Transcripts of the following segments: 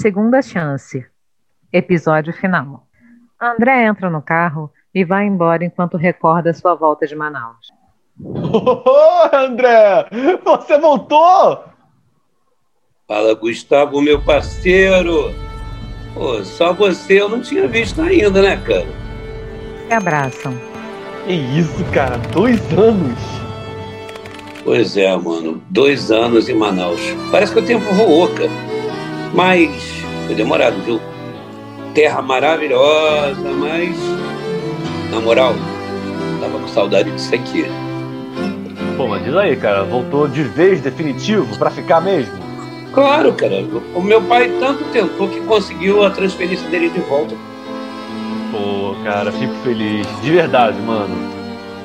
Segunda Chance. Episódio final. André entra no carro e vai embora enquanto recorda sua volta de Manaus. Oh, André! Você voltou! Fala, Gustavo, meu parceiro! Pô, só você eu não tinha visto ainda, né, cara? Se abraçam. Que isso, cara? Dois anos! Pois é, mano. Dois anos em Manaus. Parece que o tempo voou, cara. Mas foi demorado, viu? Terra maravilhosa, mas. Na moral, tava com saudade disso aqui. Pô, mas diz aí, cara, voltou de vez definitivo pra ficar mesmo? Claro, cara. O meu pai tanto tentou que conseguiu a transferência dele de volta. Pô, cara, fico feliz. De verdade, mano.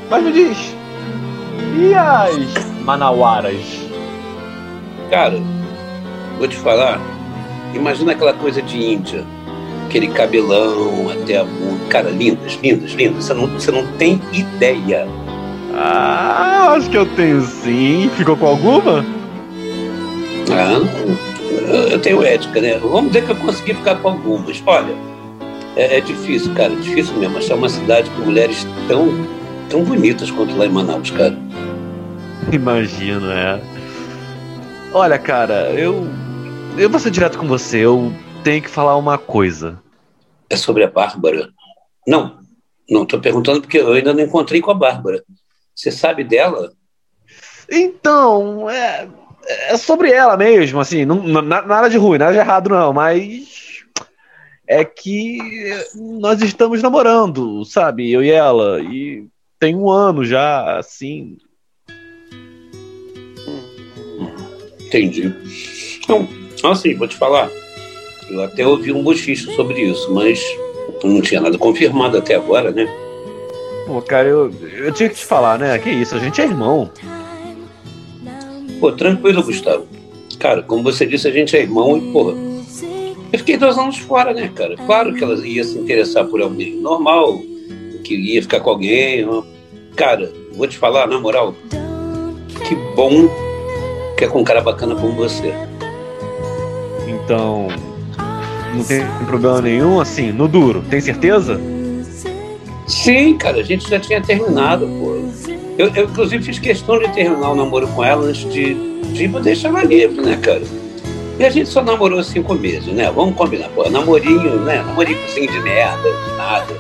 Mas me diz, e as manauaras? Cara, vou te falar. Imagina aquela coisa de Índia. Aquele cabelão até a bunda. Cara, lindas, lindas, lindas. Você não, você não tem ideia. Ah, acho que eu tenho sim. Ficou com alguma? Ah, não, eu tenho ética, né? Vamos dizer que eu consegui ficar com algumas. Olha, é, é difícil, cara, é difícil mesmo achar uma cidade com mulheres tão, tão bonitas quanto lá em Manaus, cara. Imagino, é. Olha, cara, eu. Eu vou ser direto com você. Eu tenho que falar uma coisa. É sobre a Bárbara. Não, não estou perguntando porque eu ainda não encontrei com a Bárbara. Você sabe dela? Então, é, é sobre ela mesmo, assim, não, nada de ruim, nada de errado não, mas é que nós estamos namorando, sabe, eu e ela, e tem um ano já, assim. Entendi. Então, assim, vou te falar, eu até ouvi um bochicho sobre isso, mas não tinha nada confirmado até agora, né? Pô, cara, eu, eu tinha que te falar, né? Que isso, a gente é irmão. Pô, tranquilo, Gustavo. Cara, como você disse, a gente é irmão e, pô, eu fiquei dois anos fora, né, cara? Claro que ela ia se interessar por alguém. Normal, que ia ficar com alguém. Cara, vou te falar, na moral, que bom que é com um cara bacana como você. Então, não tem problema nenhum, assim, no duro, tem certeza? Sim, cara, a gente já tinha terminado, pô. Eu, eu inclusive, fiz questão de terminar o namoro com ela antes de, de deixar ela livre, né, cara? E a gente só namorou cinco meses, né? Vamos combinar, pô. Namorinho, né? Namorinho assim de merda, de nada.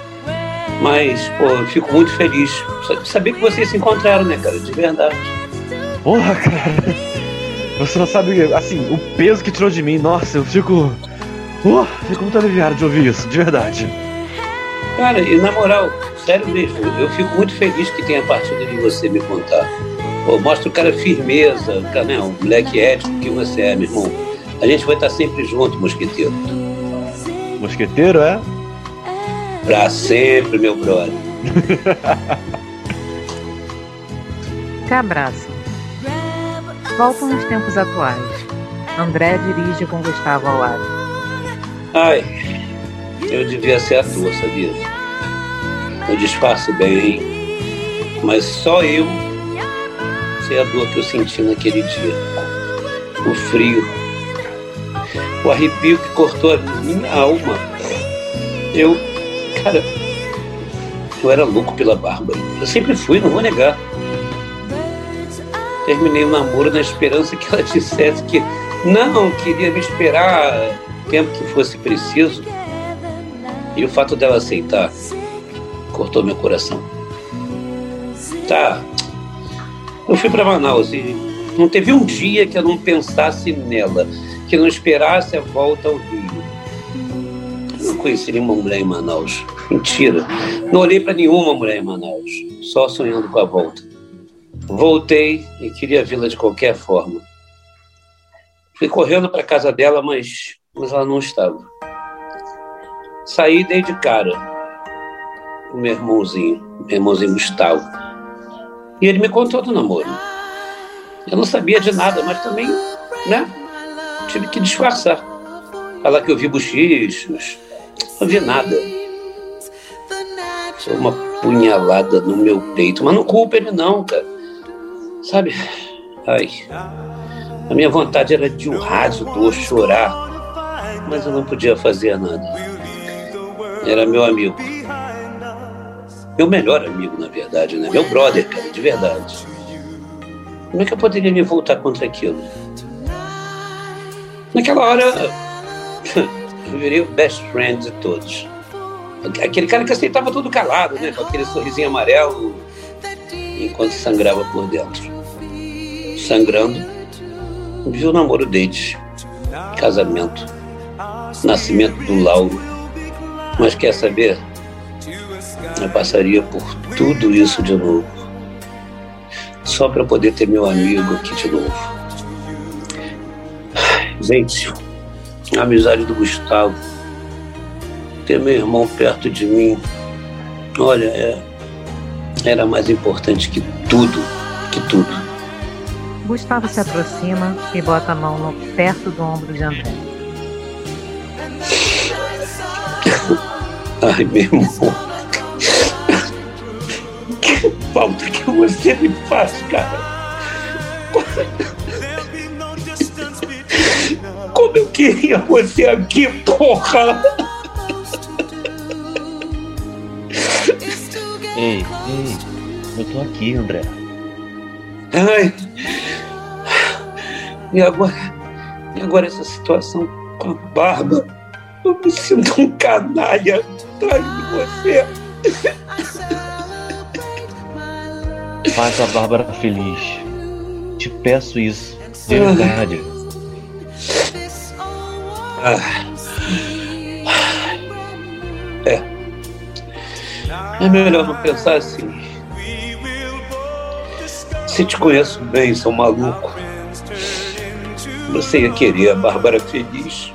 Mas, pô, eu fico muito feliz de saber que vocês se encontraram, né, cara? De verdade. Porra, cara. Você não sabe, assim, o peso que tirou de mim. Nossa, eu fico. Uh, fico muito aliviado de ouvir isso, de verdade. Cara, e na moral, sério mesmo, eu fico muito feliz que tenha partido de você me contar. Pô, mostra o cara firmeza, o cara, né, um moleque ético que você é, meu irmão. A gente vai estar sempre junto, mosqueteiro. Mosqueteiro, é? Pra sempre, meu brother. Se abraçam. Voltam nos tempos atuais. André dirige com Gustavo ao lado. Ai, eu devia ser ator, sabia? Eu disfarço bem, mas só eu sei a dor que eu senti naquele dia. O frio, o arrepio que cortou a minha alma. Eu, cara, eu era louco pela Bárbara. Eu sempre fui, não vou negar. Terminei o namoro na esperança que ela dissesse que não, queria me esperar o tempo que fosse preciso. E o fato dela aceitar cortou meu coração. Tá. Eu fui para Manaus e não teve um dia que eu não pensasse nela, que não esperasse a volta ao Rio. Eu não conheci nenhuma mulher em Manaus. Mentira. Não olhei para nenhuma mulher em Manaus, só sonhando com a volta. Voltei e queria vê-la de qualquer forma. Fui correndo para casa dela, mas, mas ela não estava. Saí dei de cara o meu irmãozinho, meu irmãozinho Gustavo. E ele me contou do namoro. Eu não sabia de nada, mas também, né? Tive que disfarçar. Falar que eu vi bochichos. Não vi nada. Só uma punhalada no meu peito. Mas não culpa ele não, cara. Sabe? Ai. A minha vontade era de um do chorar. mas eu não podia fazer nada. Era meu amigo. Meu melhor amigo, na verdade, né? Meu brother, cara, de verdade. Como é que eu poderia me voltar contra aquilo? Naquela hora, eu virei o best friend de todos. Aquele cara que aceitava tudo calado, né? Com aquele sorrisinho amarelo, enquanto sangrava por dentro. Sangrando, vi o namoro deles, casamento, nascimento do Lauro. Mas quer saber? Eu passaria por tudo isso de novo. Só para poder ter meu amigo aqui de novo. Gente, a amizade do Gustavo, ter meu irmão perto de mim, olha, é, era mais importante que tudo, que tudo. Gustavo se aproxima e bota a mão no, perto do ombro de André. Ai, meu irmão. Que falta que você me faz, cara. Como eu queria você aqui, porra! Ei, ei, eu tô aqui, André. Ai. E agora? E agora essa situação com a barba? Eu me sinto um canalha atrás de você. Faz a Bárbara feliz. Te peço isso, de verdade. Ah. É. É melhor não pensar assim. Se te conheço bem, sou maluco. Você ia querer a Bárbara feliz.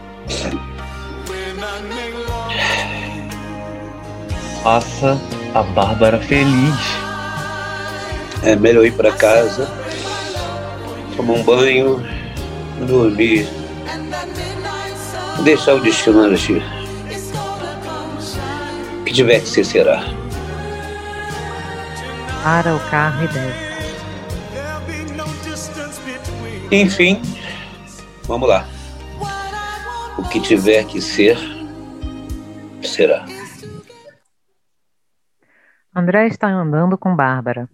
Faça a Bárbara feliz. É melhor ir para casa, tomar um banho, dormir, deixar o destino agir. Que tiver que ser, será. Para o carro e desce. Enfim, vamos lá. O que tiver que ser, será. André está andando com Bárbara.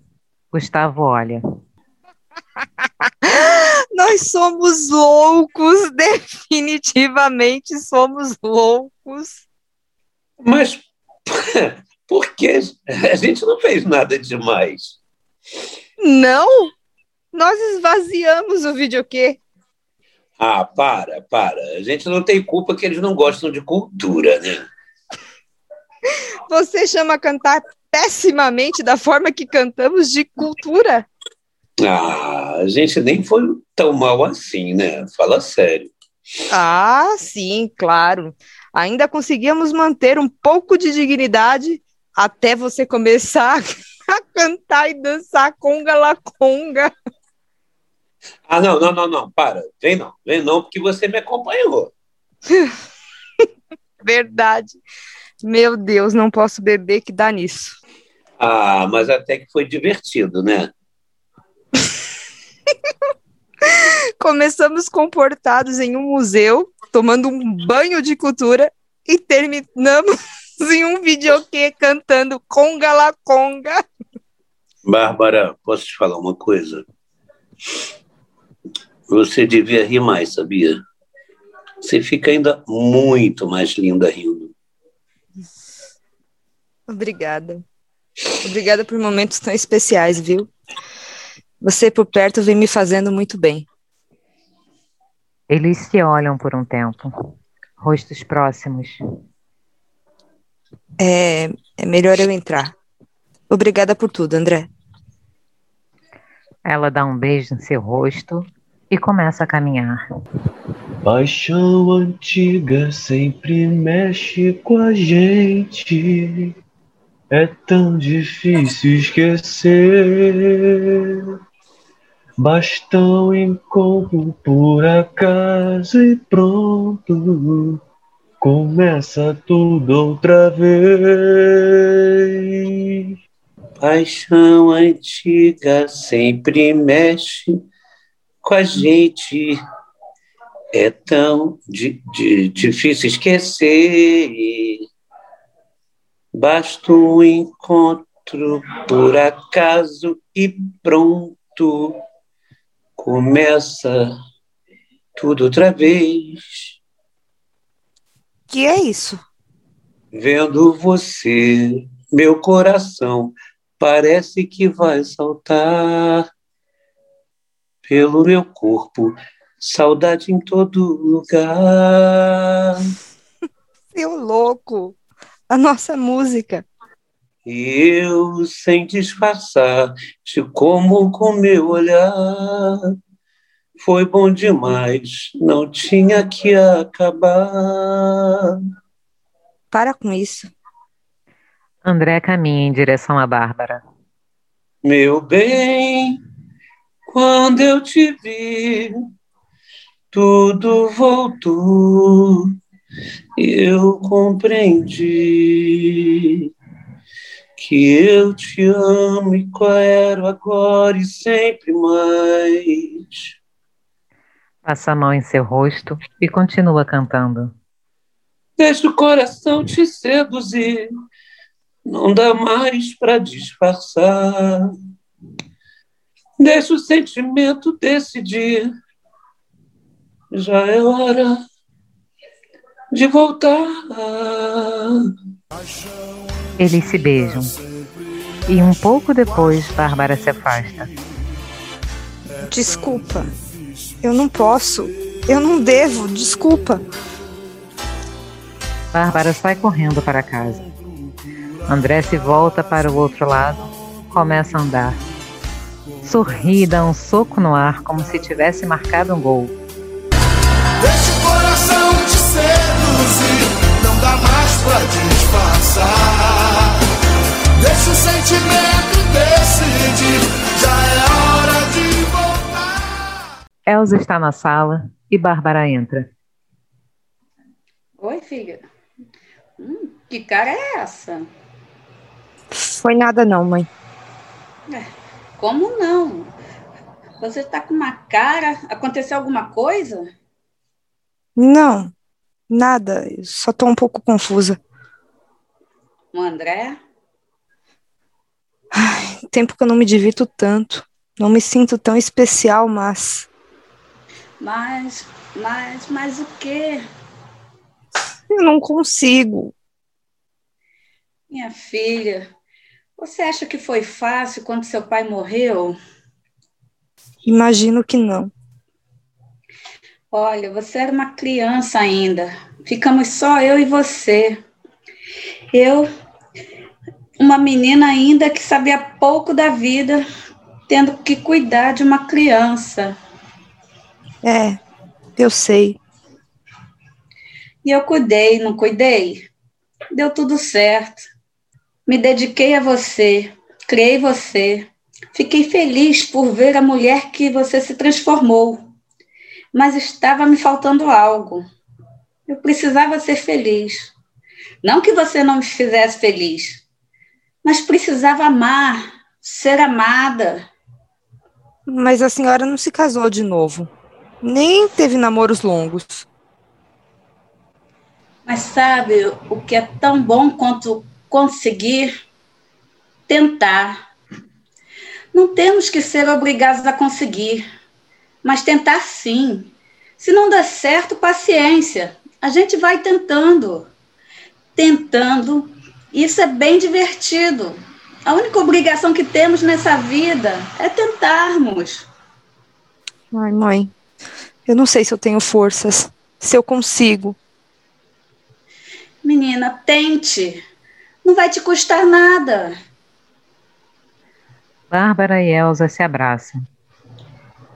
Gustavo olha. Nós somos loucos, definitivamente somos loucos. Mas por que a gente não fez nada demais? Não? Nós esvaziamos o videokê. Ah, para, para. A gente não tem culpa que eles não gostam de cultura, né? Você chama cantar pessimamente da forma que cantamos de cultura? Ah, a gente nem foi tão mal assim, né? Fala sério. Ah, sim, claro. Ainda conseguimos manter um pouco de dignidade até você começar a cantar e dançar conga la conga. Ah, não, não, não, não, para. Vem não, vem não, porque você me acompanhou. Verdade. Meu Deus, não posso beber que dá nisso. Ah, mas até que foi divertido, né? Começamos comportados em um museu, tomando um banho de cultura e terminamos em um videokê cantando Conga la Conga. Bárbara, posso te falar uma coisa? Você devia rir mais, sabia? Você fica ainda muito mais linda rindo. Obrigada. Obrigada por momentos tão especiais, viu? Você por perto vem me fazendo muito bem. Eles se olham por um tempo, rostos próximos. É, é melhor eu entrar. Obrigada por tudo, André. Ela dá um beijo no seu rosto e começa a caminhar. Paixão antiga sempre mexe com a gente. É tão difícil esquecer. Basta um encontro por acaso e pronto. Começa tudo outra vez. Paixão antiga sempre mexe com a gente. É tão di, di, difícil esquecer. Basta um encontro por acaso e pronto. Começa tudo outra vez. Que é isso? Vendo você, meu coração parece que vai saltar pelo meu corpo, saudade em todo lugar. Seu louco, a nossa música. E eu, sem disfarçar, te como com meu olhar. Foi bom demais, não tinha que acabar. Para com isso. André caminha em direção a Bárbara. Meu bem, quando eu te vi, tudo voltou. Eu compreendi que eu te amo e quero agora e sempre mais. Passa a mão em seu rosto e continua cantando. Deixa o coração te seduzir, não dá mais para disfarçar. Deixa o sentimento decidir, já é hora de voltar. Eles se beijam e um pouco depois Bárbara se afasta. Desculpa, eu não posso, eu não devo, desculpa. Bárbara sai correndo para casa. André se volta para o outro lado, começa a andar. Sorri e dá um soco no ar como se tivesse marcado um gol. Deixa o coração te seduzir, não dá mais pra disfarçar. Deixa o sentimento decidir, já é hora de voltar. Elza está na sala e Bárbara entra. Oi, filha. Hum, que cara é essa? Foi nada não, mãe. É, como não? Você tá com uma cara. Aconteceu alguma coisa? Não, nada. Eu só tô um pouco confusa. O André? Ai, tempo que eu não me divirto tanto. Não me sinto tão especial, mas. Mas, mas, mas o quê? Eu não consigo. Minha filha, você acha que foi fácil quando seu pai morreu? Imagino que não. Olha, você era uma criança ainda. Ficamos só eu e você. Eu, uma menina ainda que sabia pouco da vida, tendo que cuidar de uma criança. É, eu sei. E eu cuidei, não cuidei? Deu tudo certo. Me dediquei a você, criei você. Fiquei feliz por ver a mulher que você se transformou. Mas estava me faltando algo. Eu precisava ser feliz. Não que você não me fizesse feliz, mas precisava amar, ser amada. Mas a senhora não se casou de novo. Nem teve namoros longos. Mas sabe o que é tão bom quanto conseguir tentar? Não temos que ser obrigados a conseguir, mas tentar sim. Se não der certo, paciência. A gente vai tentando. Tentando. Isso é bem divertido. A única obrigação que temos nessa vida é tentarmos. Ai, mãe, eu não sei se eu tenho forças, se eu consigo. Menina, tente. Não vai te custar nada. Bárbara e Elsa se abraçam.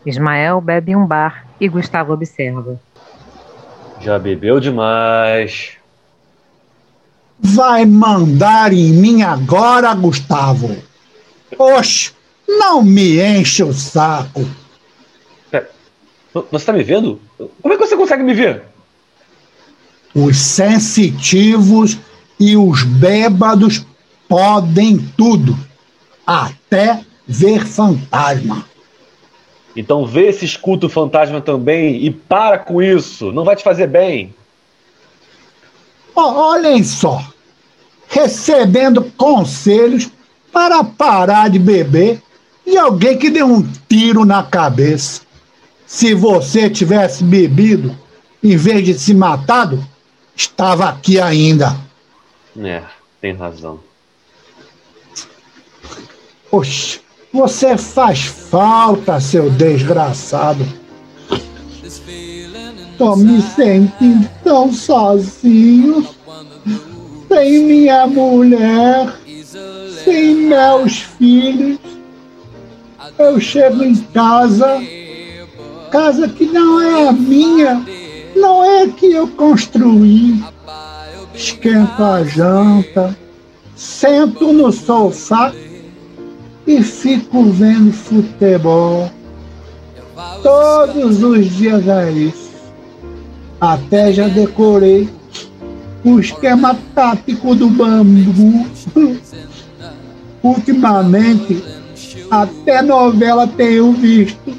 Ismael bebe em um bar e Gustavo observa. Já bebeu demais. Vai mandar em mim agora, Gustavo. Oxe, não me enche o saco. Você tá me vendo? Como é que você consegue me ver? Os sensitivos e os bêbados podem tudo, até ver fantasma. Então vê esse escuto fantasma também e para com isso. Não vai te fazer bem. Ó, Olhem só. Recebendo conselhos para parar de beber de alguém que deu um tiro na cabeça. Se você tivesse bebido, em vez de se matado, estava aqui ainda. É, tem razão. Oxe, você faz falta, seu desgraçado. Tô me sentindo tão sozinho. Sem minha mulher, sem meus filhos. Eu chego em casa, casa que não é a minha, não é que eu construí. Esquento a janta, sento no sofá e fico vendo futebol. Todos os dias é isso. Até já decorei o esquema tático do bambu. Ultimamente, até novela tenho visto,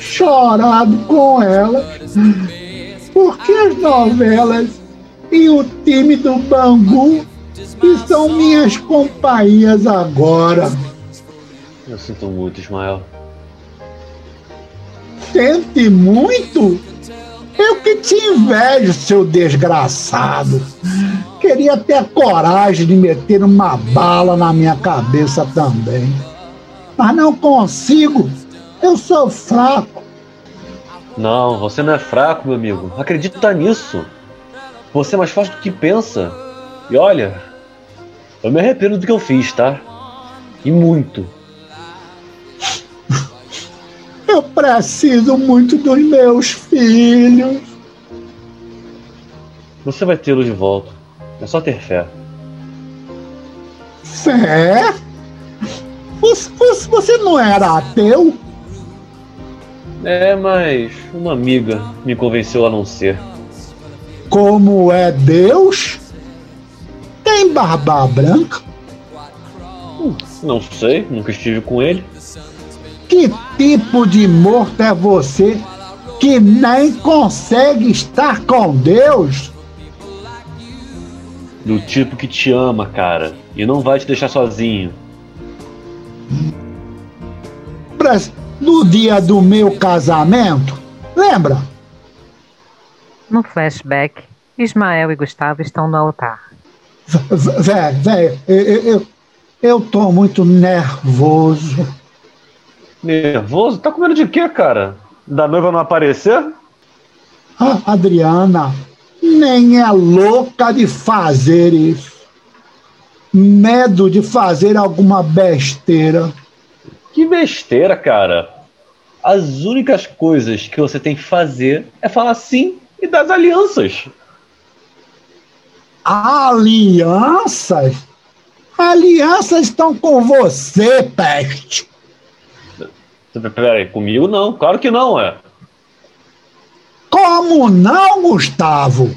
chorado com elas, porque as novelas e o time do bambu que são minhas companhias agora. Eu sinto muito, Ismael. Sente muito? Eu que te invejo, seu desgraçado. Queria ter a coragem de meter uma bala na minha cabeça também. Mas não consigo. Eu sou fraco. Não, você não é fraco, meu amigo. Acredita nisso. Você é mais forte do que pensa. E olha, eu me arrependo do que eu fiz, tá? E muito. Eu preciso muito dos meus filhos. Você vai tê-los de volta. É só ter fé. Fé? Você, você- você não era ateu? É, mas uma amiga me convenceu a não ser. Como é Deus? Tem barba branca? Não sei, nunca estive com ele. Que tipo de morto é você que nem consegue estar com Deus? Do tipo que te ama, cara. E não vai te deixar sozinho. No dia do meu casamento? Lembra? No flashback, Ismael e Gustavo estão no altar. Velho, velho, eu, eu, eu, tô muito nervoso. Nervoso? Tá com medo de quê, cara? Da noiva não aparecer? A Adriana nem é louca de fazer isso. Medo de fazer alguma besteira. Que besteira, cara. As únicas coisas que você tem que fazer é falar sim e dar as alianças. Alianças? Alianças estão com você, peste. Peraí, comigo não, claro que não, é. Como não, Gustavo?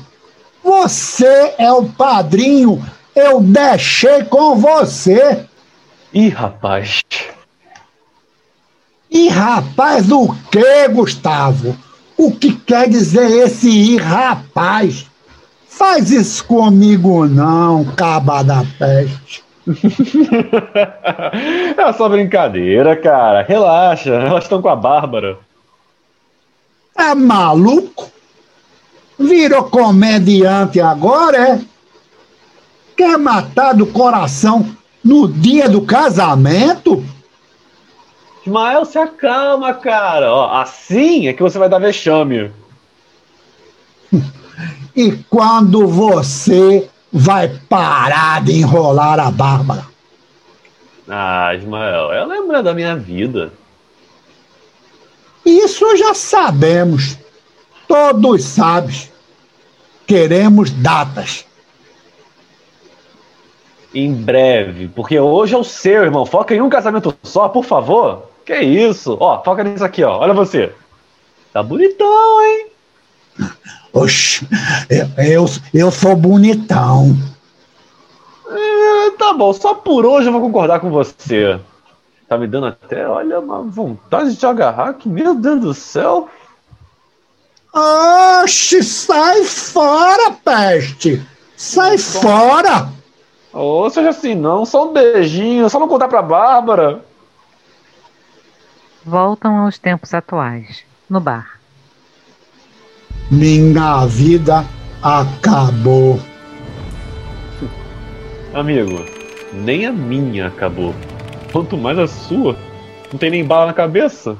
Você é o padrinho. Eu deixei com você. Ih, rapaz. E rapaz, o que, Gustavo? O que quer dizer esse ih, rapaz? Faz isso comigo não, caba da peste. é só brincadeira, cara. Relaxa, elas estão com a Bárbara. É maluco? Virou comediante agora, é? Quer matar do coração no dia do casamento? Ismael, se acalma, cara. Ó, assim é que você vai dar vexame. E quando você vai parar de enrolar a Bárbara? Ah, Ismael, é mulher da minha vida. Isso já sabemos. Todos sabem. Queremos datas. Em breve, porque hoje é o seu, irmão. Foca em um casamento só, por favor. Que isso? Ó, foca nisso aqui, ó. Olha você. Tá bonitão, hein? Oxe, eu, eu, sou bonitão. É, tá bom, só por hoje eu vou concordar com você. Tá me dando até, olha, uma vontade de agarrar que, meu Deus do céu. Oxe, sai fora, peste! Sai fora! Ô, seja assim, não, só um beijinho, só não contar pra Bárbara. Voltam aos tempos atuais, no bar. Minha vida acabou. Amigo, nem a minha acabou. Quanto mais a sua. Não tem nem bala na cabeça.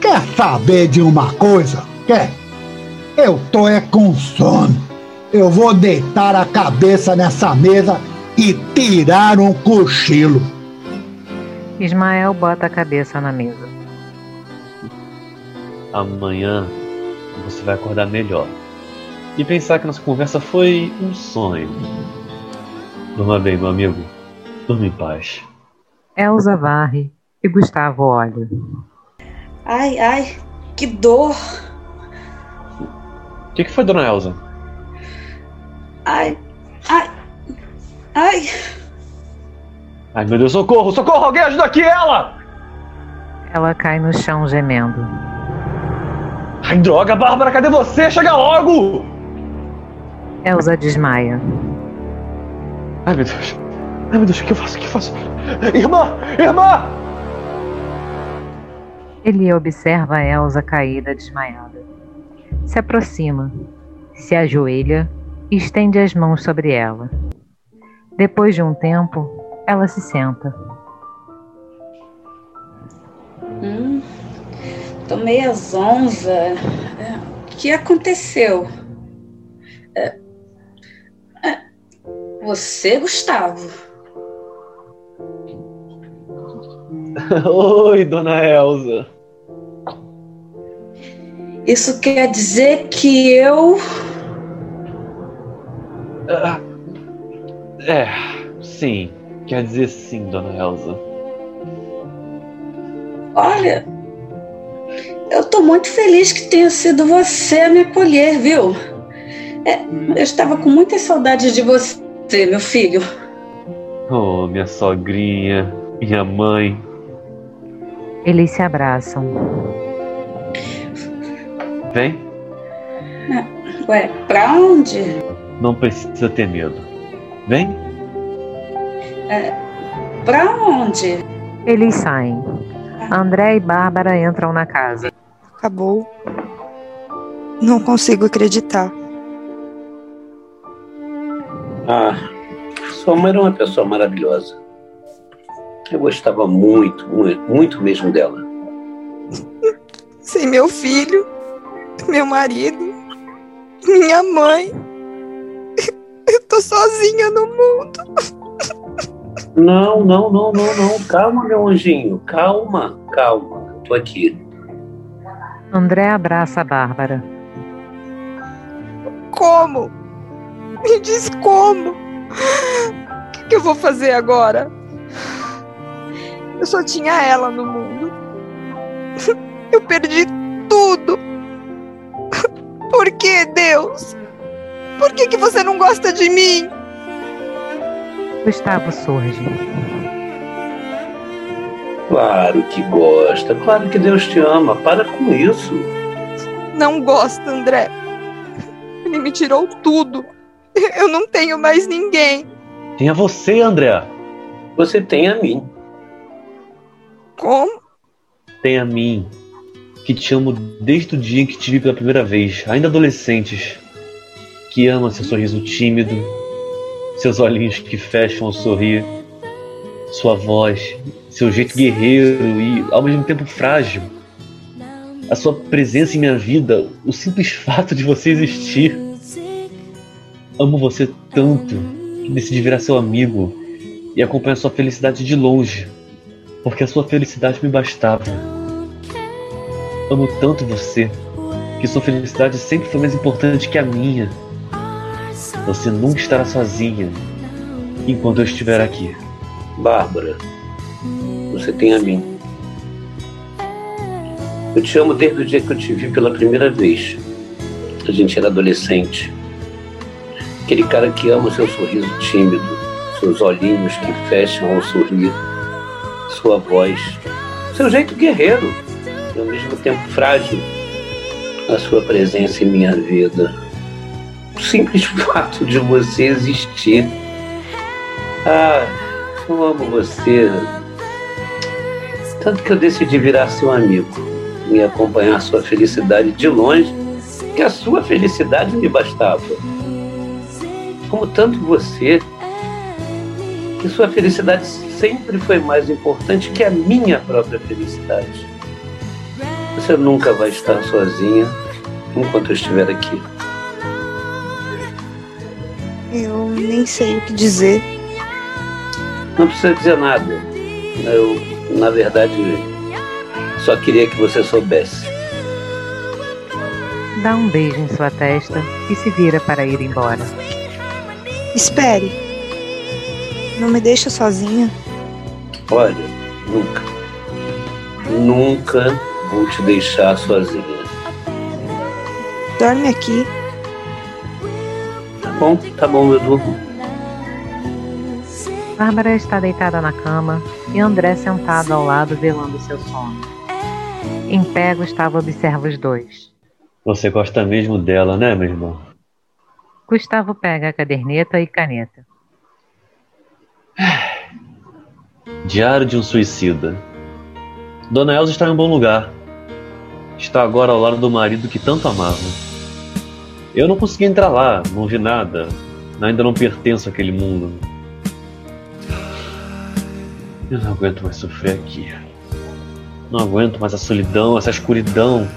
Quer saber de uma coisa? Quer? Eu tô é com sono. Eu vou deitar a cabeça nessa mesa e tirar um cochilo. Ismael bota a cabeça na mesa. Amanhã você vai acordar melhor. E pensar que nossa conversa foi um sonho. Durma bem, meu amigo. Durma em paz. Elsa varre e Gustavo olha. Ai, ai, que dor. O que, que foi, dona Elsa? Ai, ai, ai. Ai, meu Deus, socorro, socorro, alguém ajuda aqui ela! Ela cai no chão gemendo. Ai, droga, Bárbara, cadê você? Chega logo! Elsa desmaia. Ai, meu Deus. Ai, meu Deus, o que eu faço? O que eu faço? Irmã! Irmã! Ele observa a Elsa caída desmaiada. Se aproxima, se ajoelha e estende as mãos sobre ela. Depois de um tempo, ela se senta. Hum, tomei as onze. É, O que aconteceu? É, é, Você, Gustavo? Oi, dona Elsa. Isso quer dizer que eu. Ah, é, sim. Quer dizer sim, dona Elsa. Olha, eu tô muito feliz que tenha sido você a me acolher, viu? É, eu estava com muitas saudades de você, meu filho. Oh, minha sogrinha, minha mãe. Eles se abraçam. Vem, Ué, pra onde? não precisa ter medo. Vem. Pra onde? Eles saem. André e Bárbara entram na casa. Acabou. Não consigo acreditar. Ah, sua mãe era uma pessoa maravilhosa. Eu gostava muito, muito, muito mesmo dela. Sem meu filho, meu marido, minha mãe. Eu tô sozinha no mundo. Não, não, não, não, não. Calma, meu anjinho. Calma, calma. Tô aqui. André abraça a Bárbara. Como? Me diz como? O que, que eu vou fazer agora? Eu só tinha ela no mundo. Eu perdi tudo. Por que, Deus? Por que, que você não gosta de mim? Gustavo surge. Claro que gosta. Claro que Deus te ama. Para com isso. Não gosta, André. Ele me tirou tudo. Eu não tenho mais ninguém. Tem a você, André. Você tem a mim. Como? Tem a mim. Que te amo desde o dia em que te vi pela primeira vez, ainda adolescentes. Que ama seu sorriso tímido, seus olhinhos que fecham ao sorrir, sua voz, seu jeito guerreiro e ao mesmo tempo frágil. A sua presença em minha vida, o simples fato de você existir. Amo você tanto que decidi virar seu amigo e acompanhar sua felicidade de longe, porque a sua felicidade me bastava. Amo tanto você que sua felicidade sempre foi mais importante que a minha. Você nunca estará sozinha enquanto eu estiver aqui. Bárbara, você tem a mim. Eu te amo desde o dia que eu te vi pela primeira vez. A gente era adolescente. Aquele cara que ama seu sorriso tímido, seus olhinhos que fecham ao sorrir, sua voz, seu jeito guerreiro e ao mesmo tempo frágil, a sua presença em minha vida. Simples fato de você existir. Ah, eu amo você. Tanto que eu decidi virar seu amigo e acompanhar sua felicidade de longe, que a sua felicidade me bastava. Como tanto você, que sua felicidade sempre foi mais importante que a minha própria felicidade. Você nunca vai estar sozinha enquanto eu estiver aqui. Eu nem sei o que dizer. Não precisa dizer nada. Eu, na verdade, só queria que você soubesse. Dá um beijo em sua testa e se vira para ir embora. Espere. Não me deixa sozinha. Olha, nunca, nunca vou te deixar sozinha. Dorme aqui. Tá bom, tá bom, eu durmo. Bárbara está deitada na cama e André sentado ao lado velando seu sono. Em pé, Gustavo observa os dois. Você gosta mesmo dela, né, meu irmão? Gustavo pega a caderneta e caneta. Diário de um suicida. Dona Elza está em um bom lugar. Está agora ao lado do marido que tanto amava. Eu não consegui entrar lá, não vi nada. Ainda não pertenço àquele mundo. Eu não aguento mais sofrer aqui. Não aguento mais a solidão, essa escuridão.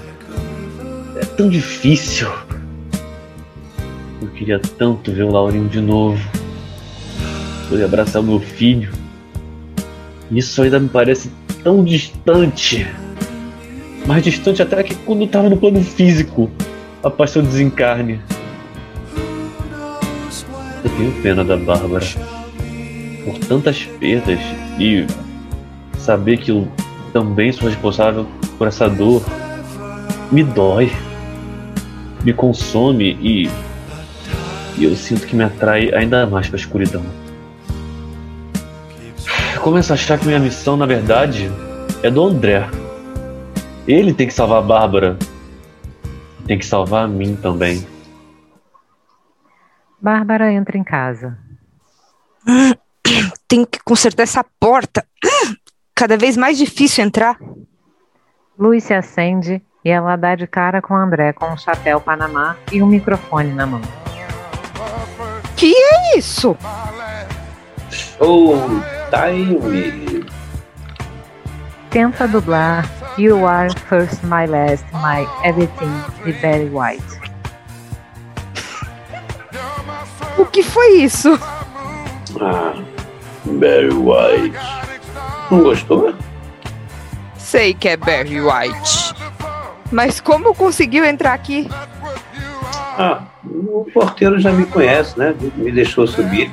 É tão difícil. Eu queria tanto ver o Laurinho de novo. Poder abraçar o meu filho. Isso ainda me parece tão distante. Mais distante até que quando eu estava no plano físico, após seu desencarne. Eu tenho pena da Bárbara. Por tantas perdas e saber que eu também sou responsável por essa dor me dói, me consome e, e eu sinto que me atrai ainda mais para a escuridão. Eu começo a achar que minha missão, na verdade, é do André. Ele tem que salvar a Bárbara. Tem que salvar a mim também. Bárbara entra em casa. Tenho que consertar essa porta. Cada vez mais difícil entrar. Luz se acende e ela dá de cara com André com um chapéu Panamá e um microfone na mão. Que é isso? Showtime! Tenta dublar You Are First My Last My Everything de Barry White. O que foi isso? Ah, Barry White. Não gostou? Sei que é Barry White. Mas como conseguiu entrar aqui? Ah, o porteiro já me conhece, né? Me deixou subir.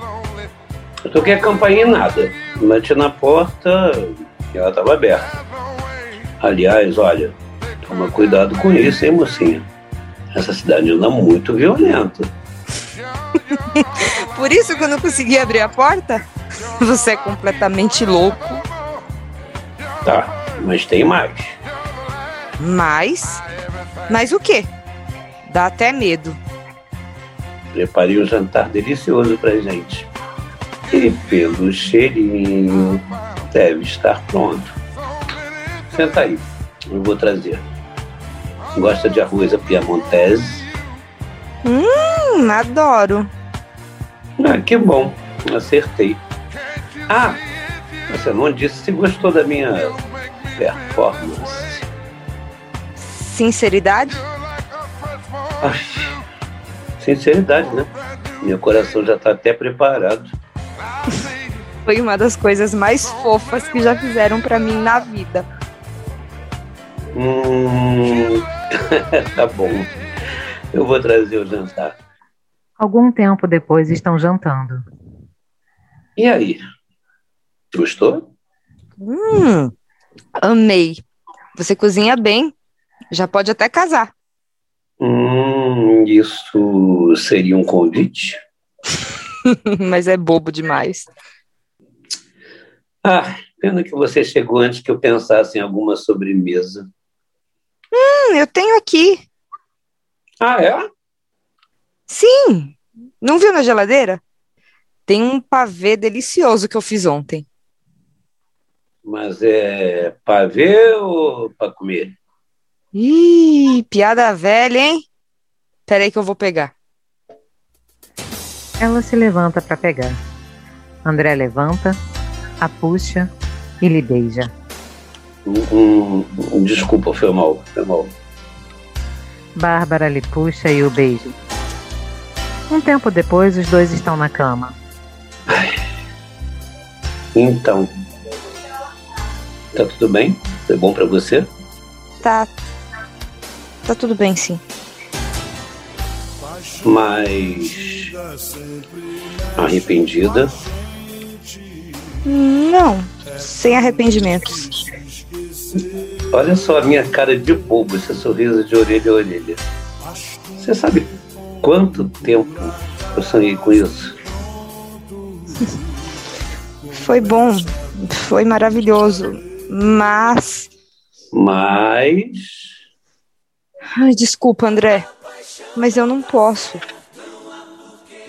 Eu toquei a campainha e nada. Bati na porta ela estava aberta. Aliás, olha, toma cuidado com isso, hein, mocinha? Essa cidade anda muito violenta. Por isso que eu não consegui abrir a porta? Você é completamente louco. Tá, mas tem mais. Mas? Mas o quê? Dá até medo. Preparei um jantar delicioso pra gente. E pelo cheirinho, deve estar pronto. Senta aí, eu vou trazer. Gosta de arroz à piamontese? Hum, adoro. Ah, que bom, acertei. Ah, você não disse se gostou da minha performance. Sinceridade? Ai, sinceridade, né? Meu coração já tá até preparado. Foi uma das coisas mais fofas que já fizeram pra mim na vida. Hum, tá bom. Eu vou trazer o jantar. Algum tempo depois estão jantando. E aí? Gostou? Hum, amei. Você cozinha bem. Já pode até casar. Hum, isso seria um convite? Mas é bobo demais. Ah, Pena que você chegou antes que eu pensasse em alguma sobremesa. Hum, eu tenho aqui. Ah, é? Sim. Não viu na geladeira? Tem um pavê delicioso que eu fiz ontem. Mas é ver ou para comer? Ih, piada velha, hein? Peraí que eu vou pegar. Ela se levanta para pegar. André levanta, a puxa e lhe beija. Um, um, desculpa, foi mal, foi mal. Bárbara lhe puxa e o beija. Um tempo depois, os dois estão na cama. Então, tá tudo bem? Foi bom para você? Tá. Tá tudo bem, sim. Mas arrependida? Não, sem arrependimentos. Olha só a minha cara de bobo, esse sorriso de orelha a orelha. Você sabe quanto tempo eu sonhei com isso? Foi bom, foi maravilhoso, mas. Mas. Ai, desculpa, André, mas eu não posso.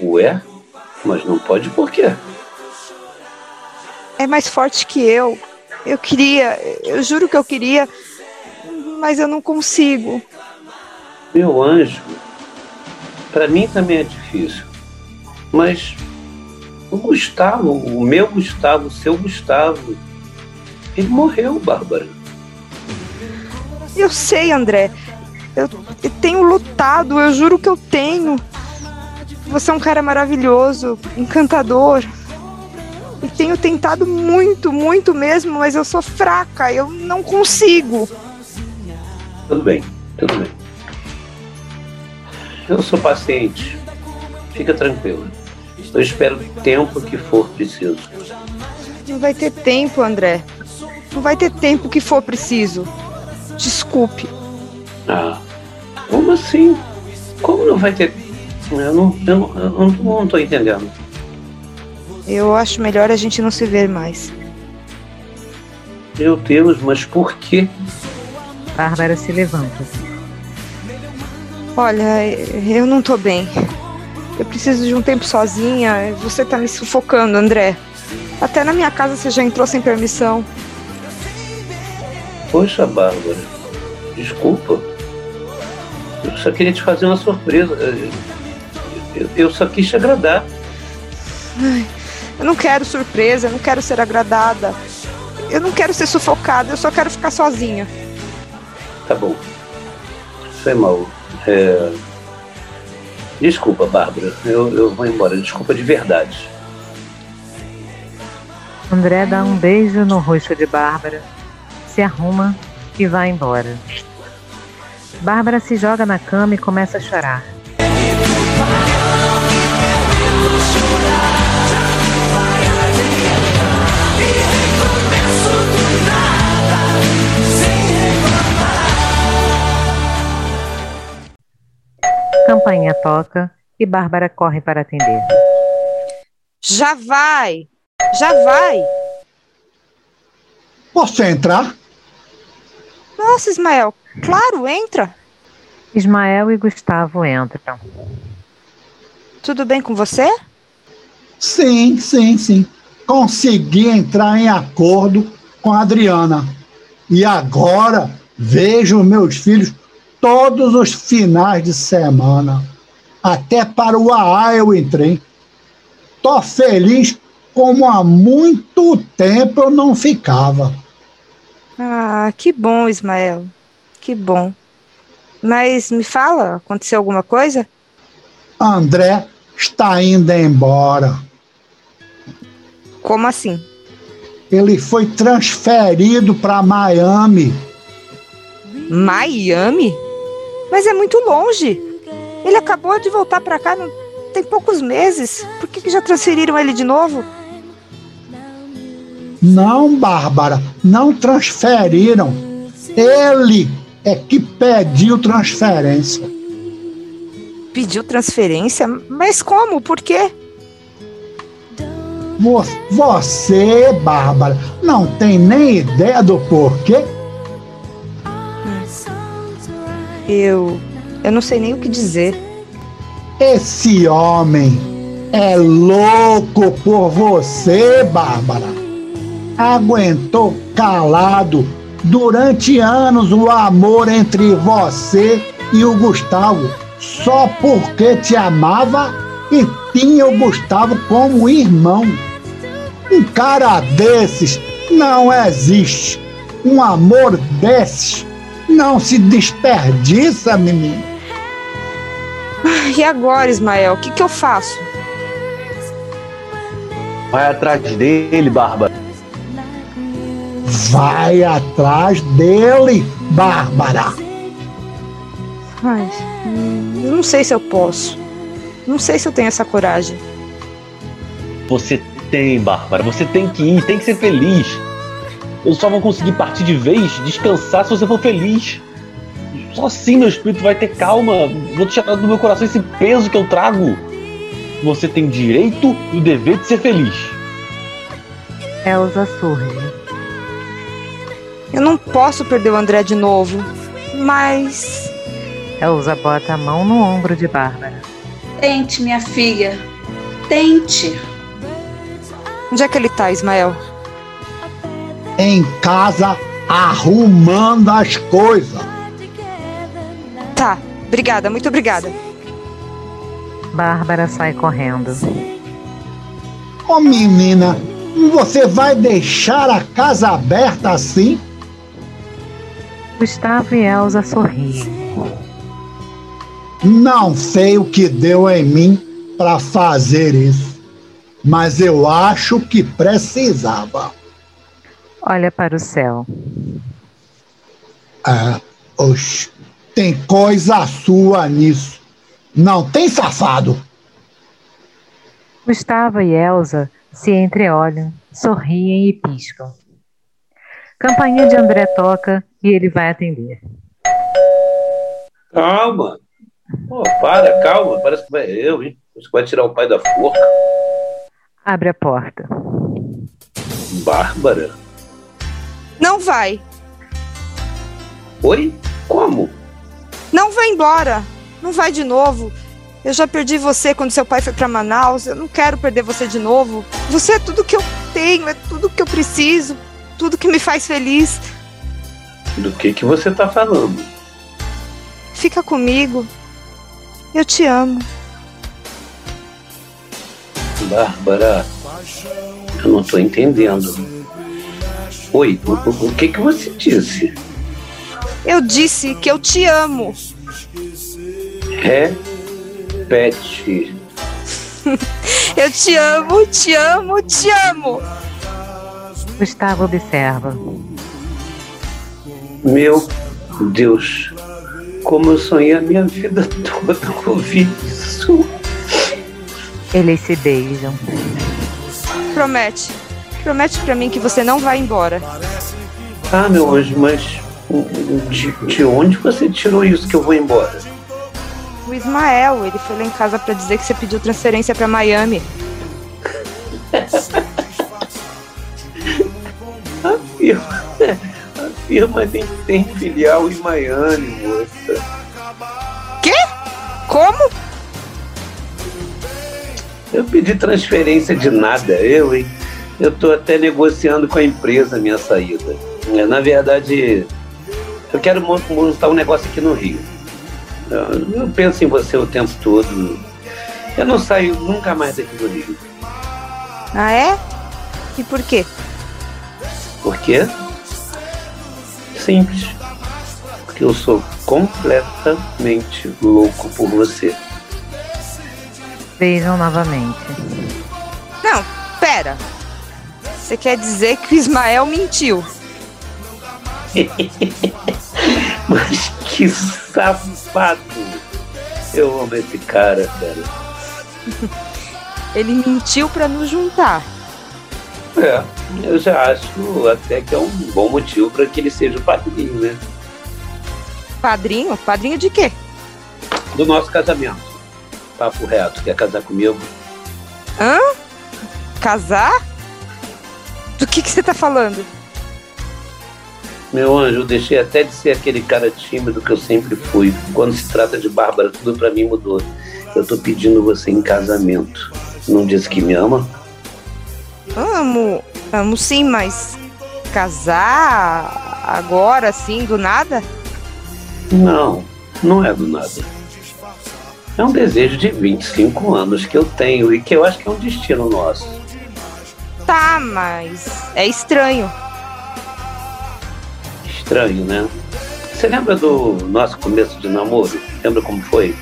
Ué? Mas não pode por quê? É mais forte que eu. Eu queria, eu juro que eu queria, mas eu não consigo. Meu anjo, para mim também é difícil. Mas o Gustavo, o meu Gustavo, o seu Gustavo, ele morreu, Bárbara. Eu sei, André. Eu, eu tenho lutado, eu juro que eu tenho. Você é um cara maravilhoso, encantador. E tenho tentado muito, muito mesmo, mas eu sou fraca, eu não consigo. Tudo bem, tudo bem. Eu sou paciente. Fica tranquilo. Eu espero o tempo que for preciso. Não vai ter tempo, André. Não vai ter tempo que for preciso. Desculpe. Ah, como assim? Como não vai ter? Eu não, eu não, eu não, não tô entendendo. Eu acho melhor a gente não se ver mais. Meu Deus, mas por quê? Bárbara se levanta. Olha, eu não tô bem. Eu preciso de um tempo sozinha. Você tá me sufocando, André. Até na minha casa você já entrou sem permissão. Poxa, Bárbara, desculpa. Eu só queria te fazer uma surpresa. Eu, eu só quis te agradar. Ai, eu não quero surpresa, eu não quero ser agradada. Eu não quero ser sufocada, eu só quero ficar sozinha. Tá bom. Foi mal. É... Desculpa, Bárbara. Eu, eu vou embora. Desculpa de verdade. André dá um beijo no rosto de Bárbara, se arruma e vai embora. Bárbara se joga na cama e começa a chorar. Campainha toca e Bárbara corre para atender. Já vai! Já vai! Posso entrar? Nossa, Ismael, claro, entra. Ismael e Gustavo entram. Tudo bem com você? Sim, sim, sim. Consegui entrar em acordo com a Adriana. E agora vejo meus filhos todos os finais de semana. Até para o AA eu entrei. Tô feliz como há muito tempo eu não ficava. Ah, que bom, Ismael. Que bom. Mas me fala, aconteceu alguma coisa? André está indo embora. Como assim? Ele foi transferido para Miami. Miami? Mas é muito longe. Ele acabou de voltar para cá não... tem poucos meses. Por que, que já transferiram ele de novo? Não, Bárbara, não transferiram. Ele é que pediu transferência. Pediu transferência? Mas como? Por quê? Vo- Você, Bárbara, não tem nem ideia do porquê? Eu. Eu não sei nem o que dizer. Esse homem é louco por você, Bárbara. Aguentou calado durante anos o amor entre você e o Gustavo, só porque te amava e tinha o Gustavo como irmão. Um cara desses não existe. Um amor desses não se desperdiça, menino. E agora, Ismael, o que, que eu faço? Vai atrás dele, Bárbara. Vai atrás dele, Bárbara. Ai, eu não sei se eu posso. Não sei se eu tenho essa coragem. Você tem, Bárbara. Você tem que ir, tem que ser feliz. Eu só vou conseguir partir de vez, descansar se você for feliz. Só assim meu espírito vai ter calma. Vou tirar do meu coração esse peso que eu trago. Você tem direito e o dever de ser feliz. Elsa surge. Eu não posso perder o André de novo. Mas. Elsa bota a mão no ombro de Bárbara. Tente, minha filha. Tente. Onde é que ele tá, Ismael? Em casa, arrumando as coisas. Tá, obrigada, muito obrigada. Bárbara sai correndo. Ô menina, você vai deixar a casa aberta assim? Gustavo e Elsa sorriem. Não sei o que deu em mim para fazer isso, mas eu acho que precisava. Olha para o céu. Ah, oxe, tem coisa sua nisso. Não tem safado. Gustavo e Elsa se entreolham, sorriem e piscam. Campainha de André toca e ele vai atender. Calma. Pô, para, calma. Parece que vai eu, hein? Você vai tirar o pai da forca. Abre a porta. Bárbara. Não vai. Oi? Como? Não vai embora. Não vai de novo. Eu já perdi você quando seu pai foi para Manaus. Eu não quero perder você de novo. Você é tudo que eu tenho, é tudo que eu preciso, tudo que me faz feliz. Do que que você tá falando? Fica comigo. Eu te amo. Bárbara, eu não tô entendendo. Oi, o, o- o que que você disse? Eu disse que eu te amo. Repete. Eu te amo, te amo, te amo. Gustavo observa. Meu Deus, como eu sonhei a minha vida toda com ouvir isso. Eles se beijam. Promete. Promete pra mim que você não vai embora. Ah, meu anjo, mas de, de onde você tirou isso que eu vou embora? O Ismael, ele foi lá em casa pra dizer que você pediu transferência pra Miami. Firma nem tem filial em Miami, moça. Quê? Como? Eu pedi transferência de nada, eu, hein? Eu tô até negociando com a empresa a minha saída. É, Na verdade, eu quero mon- montar um negócio aqui no Rio. Eu, eu penso em você o tempo todo. Eu não saio nunca mais daqui do Rio. Ah, é? E por quê? Por quê? Simples. Porque eu sou completamente louco por você. Beijam novamente. Não, pera. Você quer dizer que o Ismael mentiu? Mas que safado! Eu amo esse cara, cara. Ele mentiu pra nos juntar. É, eu já acho até que é um bom motivo para que ele seja o padrinho, né? Padrinho? Padrinho de quê? Do nosso casamento. Papo reto, quer casar comigo? Hã? Casar? Do que, que você tá falando? Meu anjo, eu deixei até de ser aquele cara tímido que eu sempre fui. Quando se trata de Bárbara, tudo para mim mudou. Eu tô pedindo você em casamento. Não disse que me ama? Amo, amo sim, mas casar agora, assim, do nada? Não, não é do nada. É um desejo de 25 anos que eu tenho e que eu acho que é um destino nosso. Tá, mas é estranho. Estranho, né? Você lembra do nosso começo de namoro? Lembra como foi?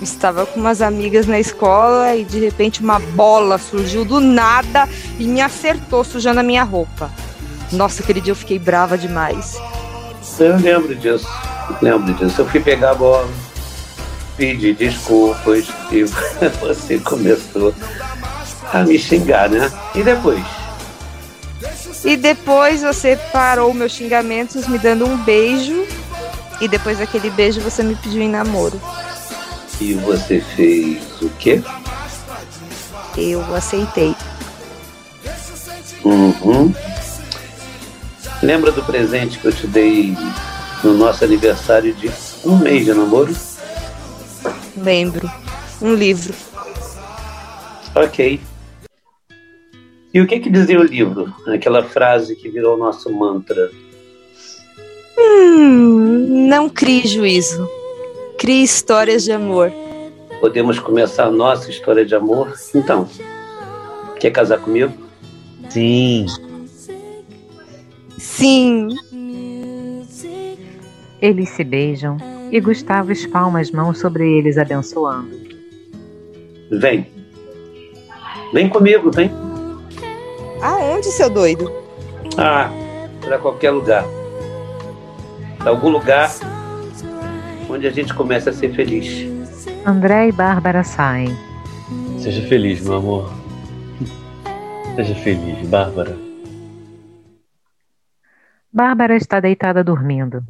Estava com umas amigas na escola e de repente uma bola surgiu do nada e me acertou sujando a minha roupa. Nossa, aquele dia eu fiquei brava demais. Eu lembro disso. Lembro disso. Eu fui pegar a bola, pedi desculpas e você começou a me xingar, né? E depois? E depois você parou meus xingamentos me dando um beijo. E depois daquele beijo você me pediu em namoro. E você fez o quê? Eu aceitei. Uhum. Lembra do presente que eu te dei no nosso aniversário de um mês de namoro? Lembro. Um livro. Ok. E o que que dizia o livro? Aquela frase que virou nosso mantra. Hum, não crie juízo. Crie histórias de amor. Podemos começar a nossa história de amor? Então, quer casar comigo? Sim. Sim. Eles se beijam e Gustavo espalma as mãos sobre eles, abençoando. Vem. Vem comigo, vem. Aonde, seu doido? Ah, para qualquer lugar. Pra algum lugar onde a gente começa a ser feliz. André e Bárbara saem. Seja feliz, meu amor. Seja feliz, Bárbara. Bárbara está deitada dormindo.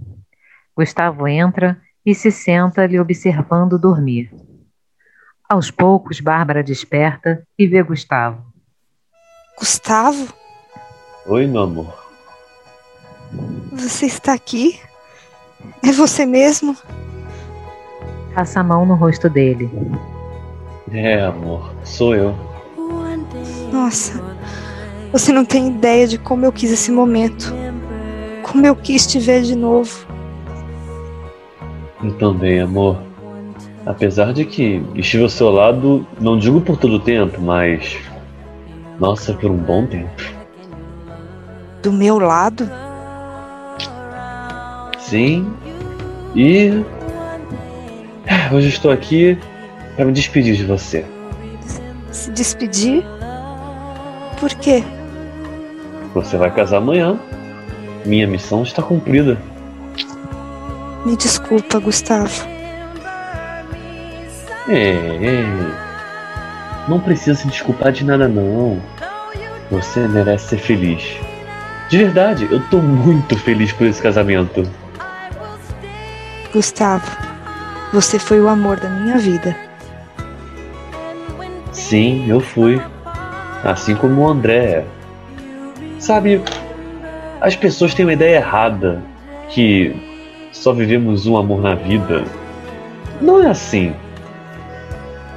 Gustavo entra e se senta lhe observando dormir. Aos poucos, Bárbara desperta e vê Gustavo. Gustavo, Oi, meu amor. você está aqui? É você mesmo? Passa a mão no rosto dele. É, amor, sou eu. Nossa, você não tem ideia de como eu quis esse momento. Como eu quis te ver de novo. Eu também, amor. Apesar de que estive ao seu lado, não digo por todo o tempo, mas. Nossa, por um bom tempo. Do meu lado? Sim. E. É, Hoje estou aqui para me despedir de você. Se despedir? Por quê? Você vai casar amanhã. Minha missão está cumprida. Me desculpa, Gustavo. É, é. Não precisa se desculpar de nada, não. Você merece ser feliz. De verdade, eu tô muito feliz por esse casamento. Gustavo, você foi o amor da minha vida. Sim, eu fui. Assim como o André. Sabe, as pessoas têm uma ideia errada que só vivemos um amor na vida. Não é assim.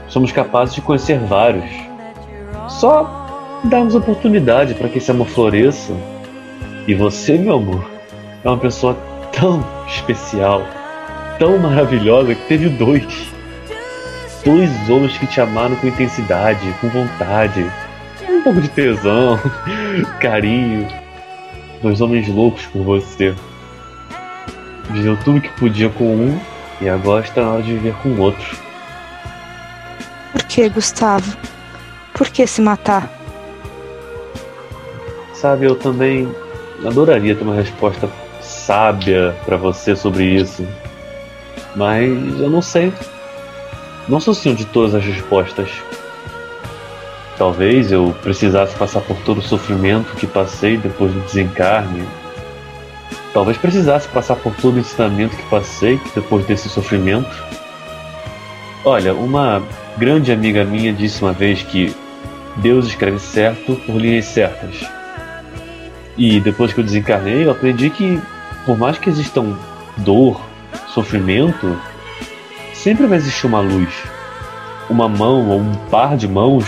Somos capazes de conhecer vários. Só darmos oportunidade para que esse amor floresça. E você, meu amor, é uma pessoa tão especial, tão maravilhosa que teve dois. Dois homens que te amaram com intensidade, com vontade, um pouco de tesão, carinho. Dois homens loucos por você. Viveu tudo que podia com um e agora está na hora de viver com o outro. Por que, Gustavo? Por que se matar? Sabe, eu também adoraria ter uma resposta sábia pra você sobre isso. Mas eu não sei. Não sou senhor de todas as respostas. Talvez eu precisasse passar por todo o sofrimento que passei depois do desencarne. Talvez precisasse passar por todo o ensinamento que passei depois desse sofrimento. Olha, uma grande amiga minha disse uma vez que Deus escreve certo por linhas certas. E depois que eu desencarnei, eu aprendi que, por mais que existam dor, sofrimento, sempre vai existir uma luz. Uma mão ou um par de mãos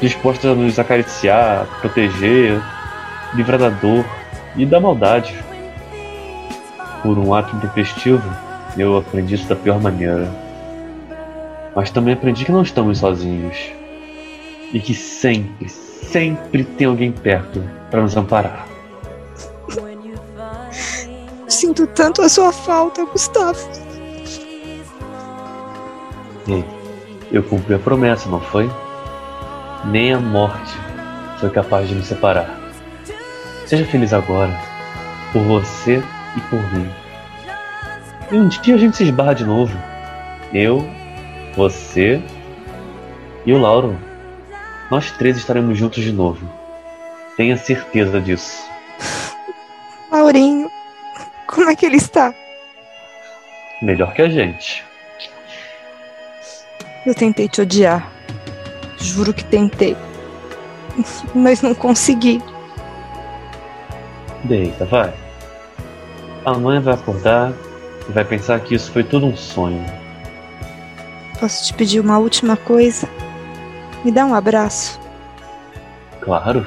dispostas a nos acariciar, proteger, livrar da dor e da maldade. Por um ato intempestivo, eu aprendi isso da pior maneira. Mas também aprendi que não estamos sozinhos. E que sempre, sempre tem alguém perto para nos amparar. Sinto tanto a sua falta, Gustavo. Ei, eu cumpri a promessa, não foi? Nem a morte foi capaz de nos separar. Seja feliz agora, por você e por mim. E um dia a gente se esbarra de novo. Eu, você e o Lauro. Nós três estaremos juntos de novo. Tenha certeza disso. Laurinho, como é que ele está? Melhor que a gente. Eu tentei te odiar. Juro que tentei. Mas não consegui. Deita, vai. Amanhã vai acordar e vai pensar que isso foi tudo um sonho. Posso te pedir uma última coisa? Me dá um abraço. Claro.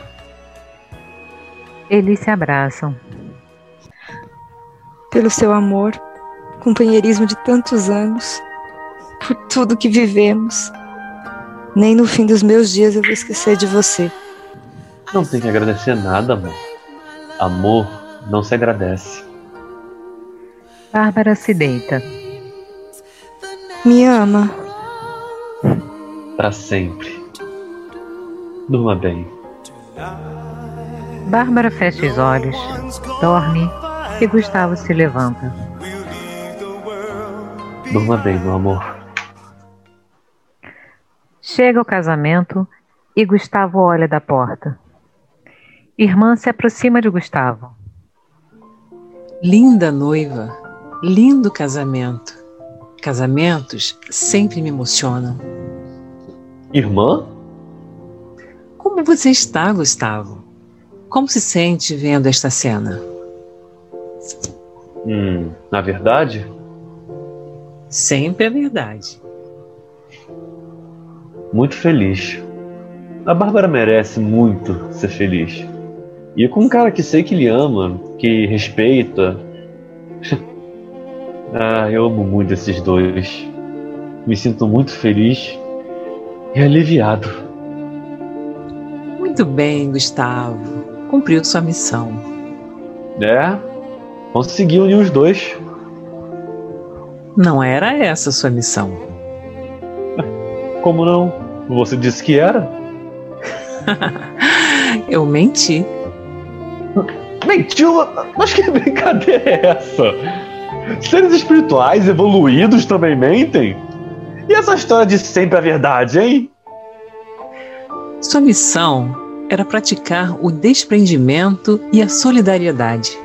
Eles se abraçam. Pelo seu amor, companheirismo de tantos anos, por tudo que vivemos. Nem no fim dos meus dias eu vou esquecer de você. Não tem que agradecer nada, amor. Amor não se agradece. Bárbara se deita. Me ama. Para sempre. Durma bem. Bárbara fecha os olhos, dorme e Gustavo se levanta. Durma bem, meu amor. Chega o casamento e Gustavo olha da porta. Irmã se aproxima de Gustavo. Linda noiva, lindo casamento. Casamentos sempre me emocionam. Irmã? Como você está, Gustavo? Como se sente vendo esta cena? Hum, na verdade, Sempre a verdade. muito feliz. A Bárbara merece muito ser feliz. E com um cara que sei que lhe ama, que respeita. ah, eu amo muito esses dois. Me sinto muito feliz e aliviado. Muito bem, Gustavo. Cumpriu sua missão. É, consegui unir os dois. Não era essa a sua missão. Como não? Você disse que era? Eu menti. Mentiu? Mas que brincadeira é essa? Seres espirituais evoluídos também mentem? E essa história de sempre a verdade, hein? Sua missão era praticar o desprendimento e a solidariedade.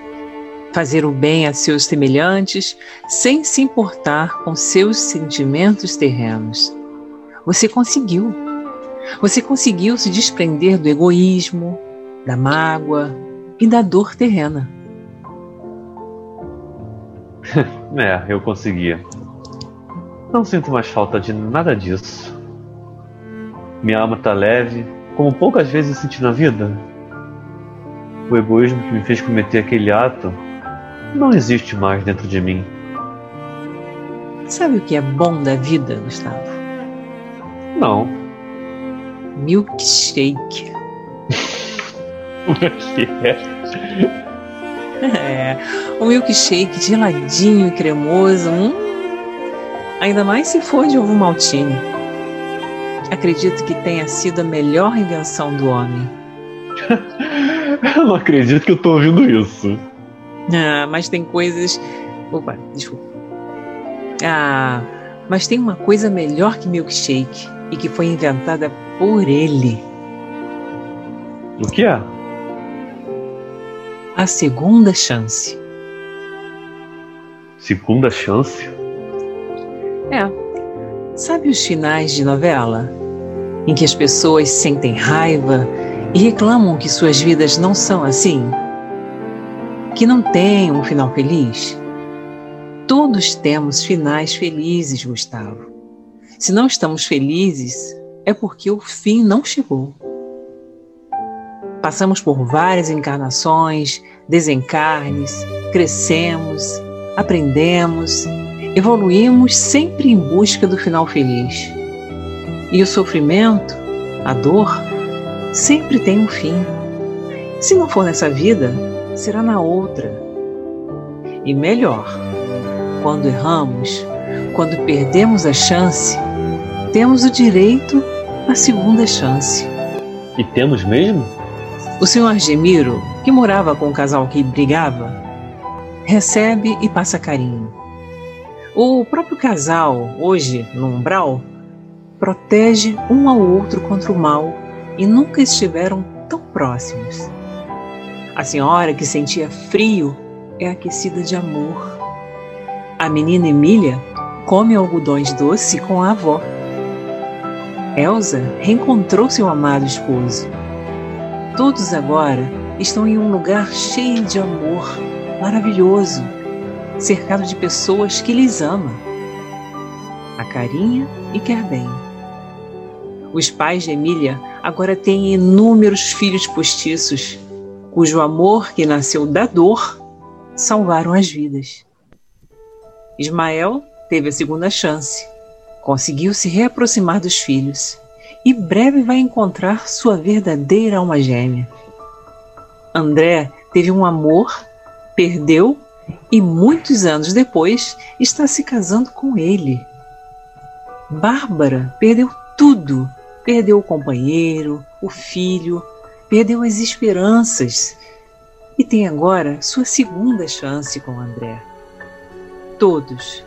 Fazer o bem a seus semelhantes sem se importar com seus sentimentos terrenos. Você conseguiu. Você conseguiu se desprender do egoísmo, da mágoa e da dor terrena. É, eu conseguia. Não sinto mais falta de nada disso. Minha alma tá leve, como poucas vezes senti na vida. O egoísmo que me fez cometer aquele ato não existe mais dentro de mim. Sabe o que é bom da vida, Gustavo? Não. Milkshake. O que é? É, um milkshake geladinho e cremoso. Hum, ainda mais se for de ovo maltine. Acredito que tenha sido a melhor invenção do homem. Eu não acredito que eu tô ouvindo isso. Ah, mas tem coisas. Opa, desculpa. Ah, mas tem uma coisa melhor que milkshake e que foi inventada por ele. O que é? A segunda chance. Segunda chance? É. Sabe os finais de novela? em que as pessoas sentem raiva e reclamam que suas vidas não são assim? Que não têm um final feliz? Todos temos finais felizes, Gustavo. Se não estamos felizes, é porque o fim não chegou. Passamos por várias encarnações, desencarnes, crescemos, aprendemos, evoluímos sempre em busca do final feliz. E o sofrimento, a dor, sempre tem um fim. Se não for nessa vida, será na outra. E melhor, quando erramos, quando perdemos a chance, temos o direito à segunda chance. E temos mesmo? O senhor Argemiro, que morava com o casal que brigava, recebe e passa carinho. O próprio casal, hoje no umbral, protege um ao outro contra o mal e nunca estiveram tão próximos. A senhora que sentia frio é aquecida de amor. A menina Emília come algodões doce com a avó. Elsa reencontrou seu amado esposo. Todos agora estão em um lugar cheio de amor, maravilhoso, cercado de pessoas que lhes amam. A carinha e quer bem. Os pais de Emília agora têm inúmeros filhos postiços, cujo amor que nasceu da dor salvaram as vidas. Ismael teve a segunda chance, conseguiu se reaproximar dos filhos e breve vai encontrar sua verdadeira alma gêmea. André teve um amor, perdeu e muitos anos depois está se casando com ele. Bárbara perdeu tudo Perdeu o companheiro, o filho, perdeu as esperanças e tem agora sua segunda chance com André. Todos,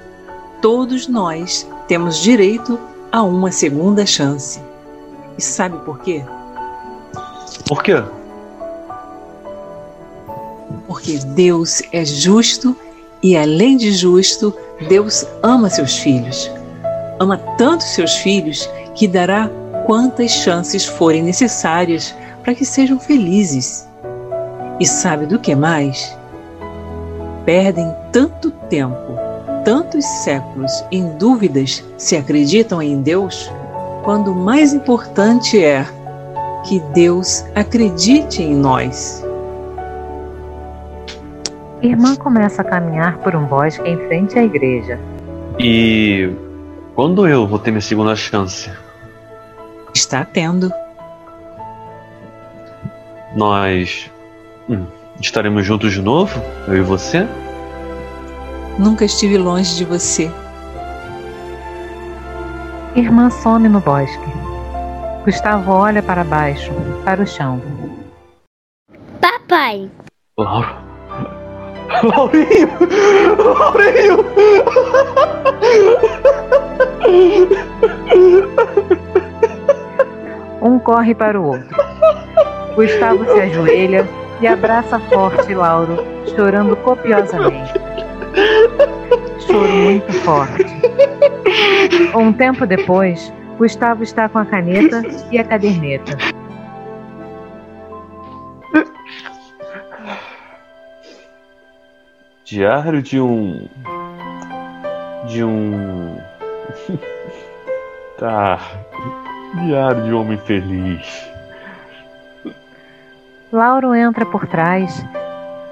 todos nós temos direito a uma segunda chance. E sabe por quê? Por quê? Porque Deus é justo e, além de justo, Deus ama seus filhos. Ama tanto seus filhos que dará quantas chances forem necessárias para que sejam felizes. E sabe do que mais? Perdem tanto tempo, tantos séculos em dúvidas se acreditam em Deus, quando o mais importante é que Deus acredite em nós. Irmã começa a caminhar por um bosque em frente à igreja. E quando eu vou ter minha segunda chance? Está tendo. Nós hum, estaremos juntos de novo? Eu e você? Nunca estive longe de você. Irmã some no bosque. Gustavo olha para baixo, para o chão. Papai! Lauro. Laurinho! Laurinho! Um corre para o outro. Gustavo se ajoelha e abraça forte Lauro, chorando copiosamente. Choro muito forte. Um tempo depois, Gustavo está com a caneta e a caderneta. Diário de um. De um. tá. Diário de um homem feliz. Lauro entra por trás,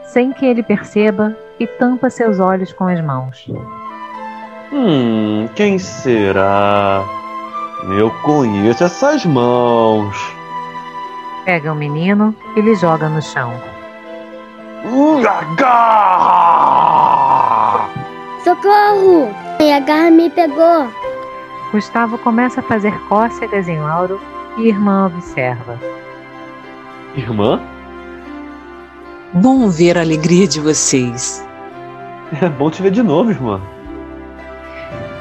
sem que ele perceba, e tampa seus olhos com as mãos. Hum, quem será? Eu conheço essas mãos. Pega o menino e lhe joga no chão. Agarra! Socorro! A garra me pegou. Gustavo começa a fazer cócegas em Lauro e irmã observa. Irmã? Bom ver a alegria de vocês. É bom te ver de novo, irmã.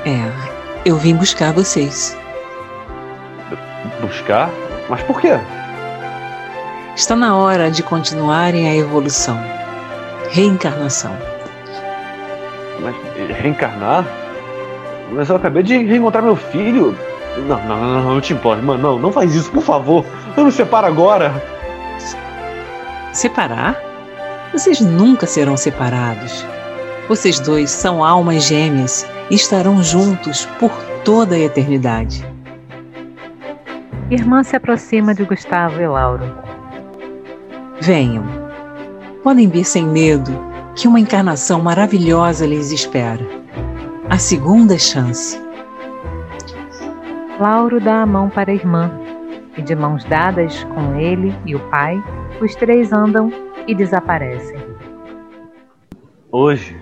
É, eu vim buscar vocês. Buscar? Mas por quê? Está na hora de continuarem a evolução. Reencarnação. Mas reencarnar? Mas eu acabei de reencontrar meu filho. Não, não, não, não, não te importa, mano. Não, não faz isso, por favor. Não me separa agora. Separar? Vocês nunca serão separados. Vocês dois são almas gêmeas e estarão juntos por toda a eternidade. Irmã se aproxima de Gustavo e Lauro. Venham. Podem vir sem medo que uma encarnação maravilhosa lhes espera. A segunda chance. Lauro dá a mão para a irmã e, de mãos dadas com ele e o pai, os três andam e desaparecem. Hoje,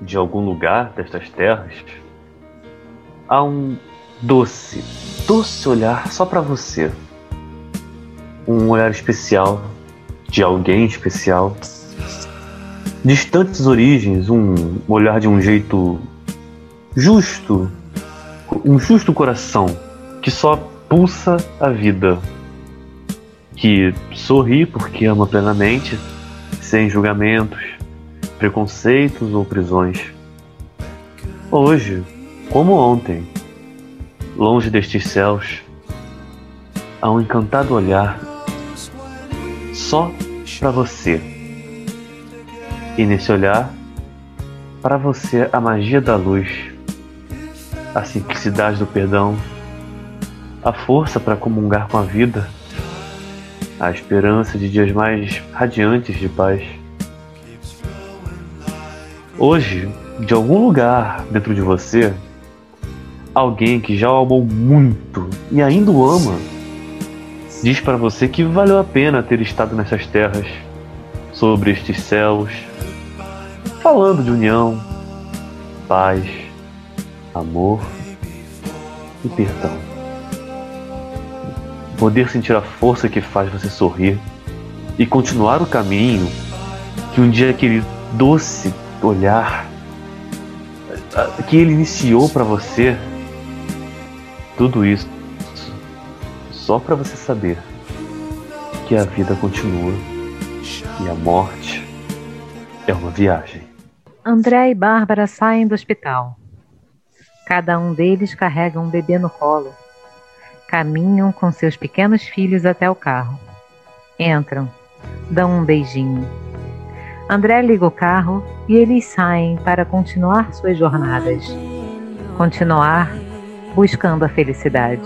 de algum lugar destas terras, há um doce, doce olhar só para você. Um olhar especial de alguém especial. Distantes origens, um olhar de um jeito justo, um justo coração que só pulsa a vida, que sorri porque ama plenamente, sem julgamentos, preconceitos ou prisões. Hoje, como ontem, longe destes céus, há um encantado olhar só para você. E nesse olhar, para você a magia da luz, a simplicidade do perdão, a força para comungar com a vida, a esperança de dias mais radiantes de paz. Hoje, de algum lugar dentro de você, alguém que já o amou muito e ainda o ama, diz para você que valeu a pena ter estado nessas terras, sobre estes céus, falando de união, paz, amor e perdão. Poder sentir a força que faz você sorrir e continuar o caminho que um dia aquele doce olhar que ele iniciou para você, tudo isso só para você saber que a vida continua e a morte é uma viagem. André e Bárbara saem do hospital. Cada um deles carrega um bebê no colo. Caminham com seus pequenos filhos até o carro. Entram, dão um beijinho. André liga o carro e eles saem para continuar suas jornadas. Continuar buscando a felicidade.